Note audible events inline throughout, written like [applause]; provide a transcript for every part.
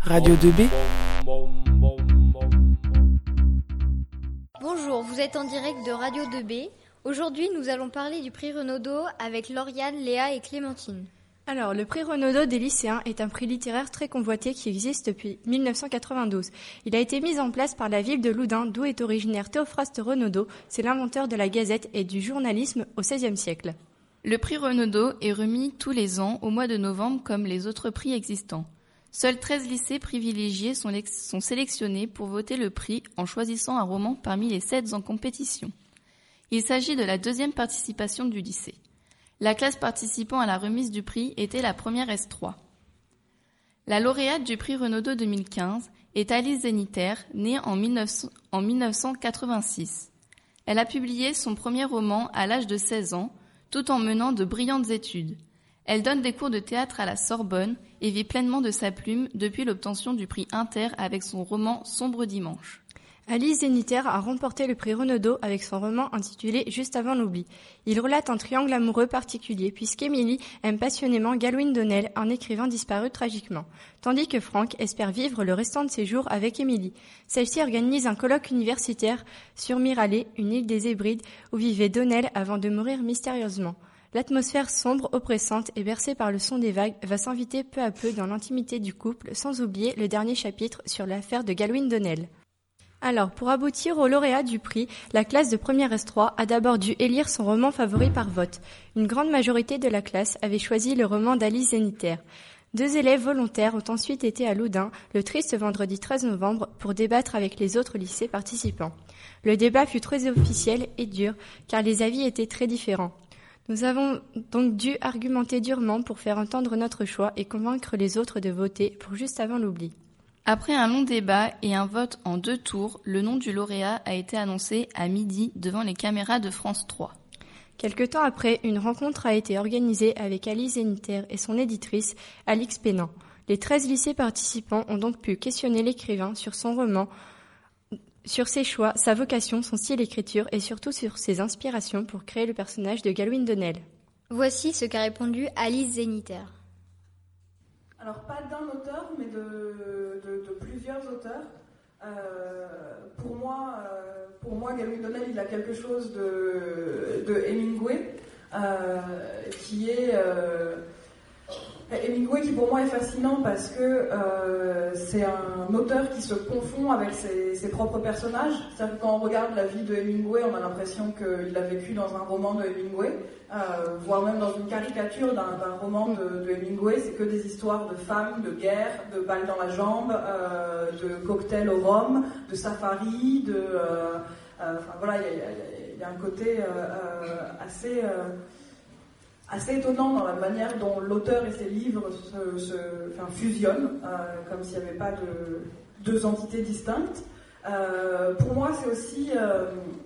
Radio 2B. Bonjour, vous êtes en direct de Radio 2B. Aujourd'hui, nous allons parler du prix Renaudot avec Lauriane, Léa et Clémentine. Alors, le prix Renaudot des lycéens est un prix littéraire très convoité qui existe depuis 1992. Il a été mis en place par la ville de Loudun, d'où est originaire Théophraste Renaudot. C'est l'inventeur de la gazette et du journalisme au XVIe siècle. Le prix Renaudot est remis tous les ans au mois de novembre comme les autres prix existants. Seuls 13 lycées privilégiés sont, sélectionnés pour voter le prix en choisissant un roman parmi les 7 en compétition. Il s'agit de la deuxième participation du lycée. La classe participant à la remise du prix était la première S3. La lauréate du prix Renaudot 2015 est Alice Zeniter, née en, en 1986. Elle a publié son premier roman à l'âge de 16 ans, tout en menant de brillantes études. Elle donne des cours de théâtre à la Sorbonne et vit pleinement de sa plume depuis l'obtention du prix Inter avec son roman Sombre Dimanche. Alice Zéniter a remporté le prix Renaudot avec son roman intitulé Juste avant l'oubli. Il relate un triangle amoureux particulier puisqu'Émilie aime passionnément Galwin Donnell, un écrivain disparu tragiquement, tandis que Frank espère vivre le restant de ses jours avec Émilie. Celle-ci organise un colloque universitaire sur Miralé, une île des Hébrides, où vivait Donnell avant de mourir mystérieusement. L'atmosphère sombre, oppressante et bercée par le son des vagues va s'inviter peu à peu dans l'intimité du couple, sans oublier le dernier chapitre sur l'affaire de Galwin Donnell. Alors, pour aboutir au lauréat du prix, la classe de première S3 a d'abord dû élire son roman favori par vote. Une grande majorité de la classe avait choisi le roman d'Alice Zéniter. Deux élèves volontaires ont ensuite été à Loudun le triste vendredi 13 novembre pour débattre avec les autres lycées participants. Le débat fut très officiel et dur car les avis étaient très différents. Nous avons donc dû argumenter durement pour faire entendre notre choix et convaincre les autres de voter pour juste avant l'oubli. Après un long débat et un vote en deux tours, le nom du lauréat a été annoncé à midi devant les caméras de France 3. Quelque temps après, une rencontre a été organisée avec Alice Zeniter et son éditrice, Alix Pénan. Les 13 lycées participants ont donc pu questionner l'écrivain sur son roman, sur ses choix, sa vocation, son style d'écriture et surtout sur ses inspirations pour créer le personnage de Galwin Donnell. Voici ce qu'a répondu Alice Zeniter. Alors pas d'un auteur, mais de, Euh, pour moi, euh, pour moi, Gavin Donnell, il a quelque chose de, Hemingway, euh, qui est Hemingway qui pour moi est fascinant parce que c'est un auteur qui se confond avec ses, propres personnages. C'est-à-dire que quand on regarde la vie de Hemingway, on a l'impression qu'il a vécu dans un roman de Hemingway. Euh, voire même dans une caricature d'un roman de, Hemingway, c'est que des histoires de femmes, de guerre, de balles dans la jambe, euh, de cocktails au rhum, de safari, de... Euh, enfin voilà, il y, a un côté assez assez étonnant dans la manière dont l'auteur et ses livres se, fusionnent, comme s'il n'y avait pas de deux entités distinctes. pour moi, c'est aussi,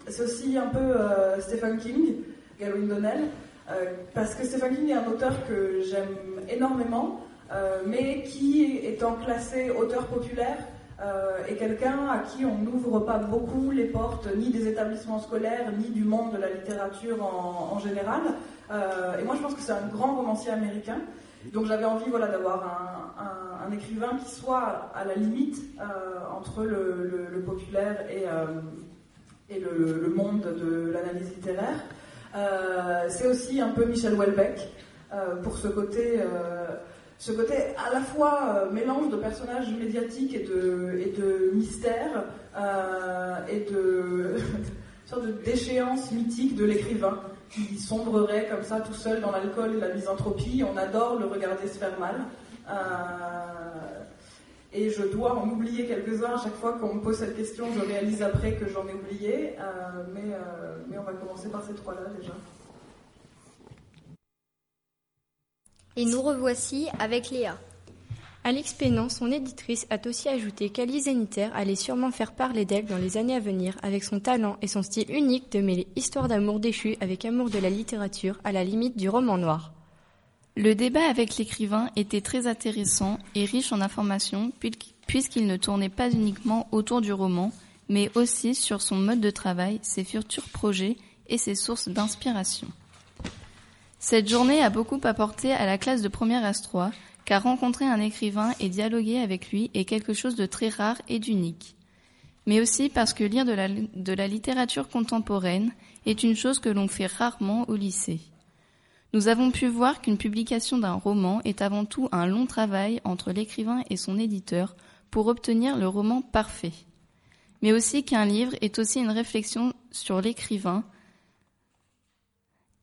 c'est aussi un peu Stephen King, Galwin Donnell, euh, parce que Stephen King est un auteur que j'aime énormément, euh, mais qui, étant classé auteur populaire, euh, est quelqu'un à qui on n'ouvre pas beaucoup les portes ni des établissements scolaires, ni du monde de la littérature en, général. et moi, je pense que c'est un grand romancier américain. Donc j'avais envie voilà, d'avoir un, écrivain qui soit à la limite entre le, populaire et, et le, monde de l'analyse littéraire. Euh, c'est aussi un peu Michel Houellebecq euh, pour ce côté, euh, ce côté à la fois mélange de personnages médiatiques et de, et mystère et de [laughs] sorte de déchéance mythique de l'écrivain qui sombrerait comme ça tout seul dans l'alcool et la misanthropie. On adore le regarder se faire mal. Et je dois en oublier quelques-uns à chaque fois qu'on me pose cette question. Je réalise après que j'en ai oublié. Euh, mais, euh, mais on va commencer par ces trois-là déjà. Et nous revoici avec Léa. Alix Pénan, son éditrice, a aussi ajouté qu'Alice Zeniter allait sûrement faire parler d'elle dans les années à venir avec son talent et son style unique de mêler histoire d'amour déchu avec amour de la littérature à la limite du roman noir. Le débat avec l'écrivain était très intéressant et riche en informations puisqu'il ne tournait pas uniquement autour du roman, mais aussi sur son mode de travail, ses futurs projets et ses sources d'inspiration. Cette journée a beaucoup apporté à la classe de première S3 car rencontrer un écrivain et dialoguer avec lui est quelque chose de très rare et d'unique. Mais aussi parce que lire de la, de la littérature contemporaine est une chose que l'on fait rarement au lycée. Nous avons pu voir qu'une publication d'un roman est avant tout un long travail entre l'écrivain et son éditeur pour obtenir le roman parfait. Mais aussi qu'un livre est aussi une réflexion sur l'écrivain,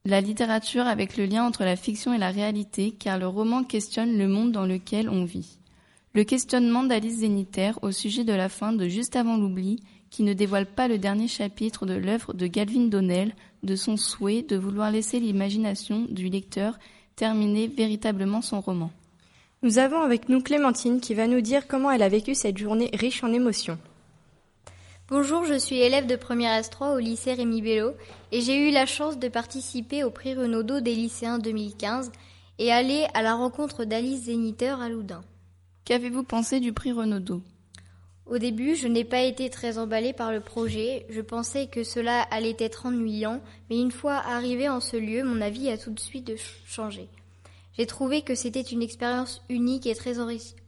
la littérature avec le lien entre la fiction et la réalité, car le roman questionne le monde dans lequel on vit. Le questionnement d'Alice Zéniter au sujet de la fin de Juste avant l'oubli, qui ne dévoile pas le dernier chapitre de l'œuvre de Galvin Donnell, de son souhait de vouloir laisser l'imagination du lecteur terminer véritablement son roman. Nous avons avec nous Clémentine qui va nous dire comment elle a vécu cette journée riche en émotions. Bonjour, je suis élève de première S3 au lycée Rémi Bello et j'ai eu la chance de participer au prix Renaudot des lycéens 2015 et aller à la rencontre d'Alice Zéniter à Loudun. Qu'avez-vous pensé du prix Renaudot? Au début, je n'ai pas été très emballée par le projet. Je pensais que cela allait être ennuyant, mais une fois arrivé en ce lieu, mon avis a tout de suite changé. J'ai trouvé que c'était une expérience unique et très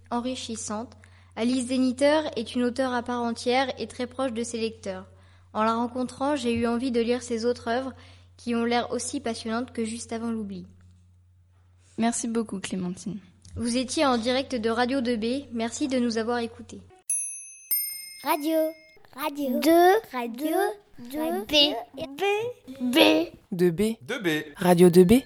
enrichissante Alice Zéniter est une auteure à part entière et très proche de ses lecteurs. En la rencontrant, j'ai eu envie de lire ses autres œuvres qui ont l'air aussi passionnantes que juste avant l'oubli. Merci beaucoup Clémentine. Vous étiez en direct de Radio 2B. Merci de nous avoir écoutés. Radio. Radio. 2. Radio. 2. B. B. B. 2B. 2B. Radio 2B.